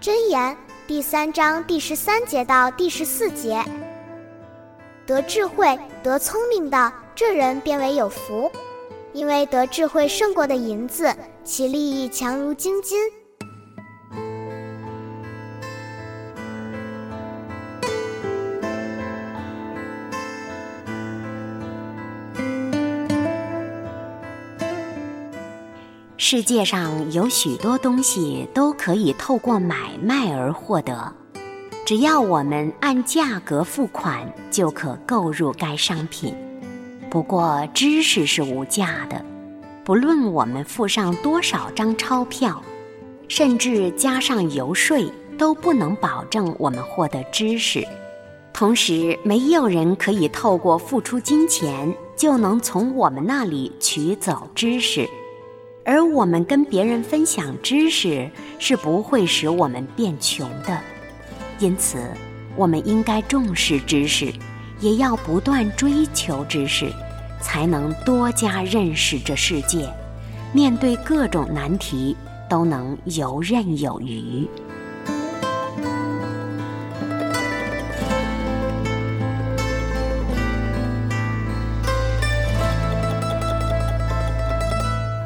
箴言第三章第十三节到第十四节：得智慧、得聪明的这人便为有福，因为得智慧胜过的银子，其利益强如精金。世界上有许多东西都可以透过买卖而获得，只要我们按价格付款，就可购入该商品。不过，知识是无价的，不论我们付上多少张钞票，甚至加上游说，都不能保证我们获得知识。同时，没有人可以透过付出金钱就能从我们那里取走知识。而我们跟别人分享知识是不会使我们变穷的，因此我们应该重视知识，也要不断追求知识，才能多加认识这世界，面对各种难题都能游刃有余。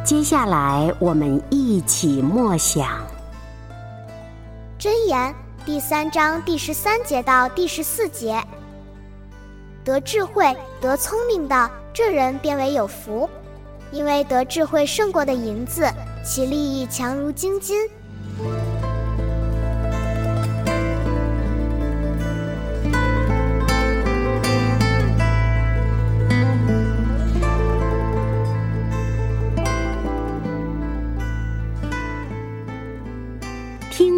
接下来，我们一起默想《真言》第三章第十三节到第十四节：得智慧、得聪明的这人变为有福，因为得智慧胜过的银子，其利益强如金金。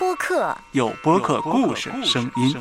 播客，有播客故事声音。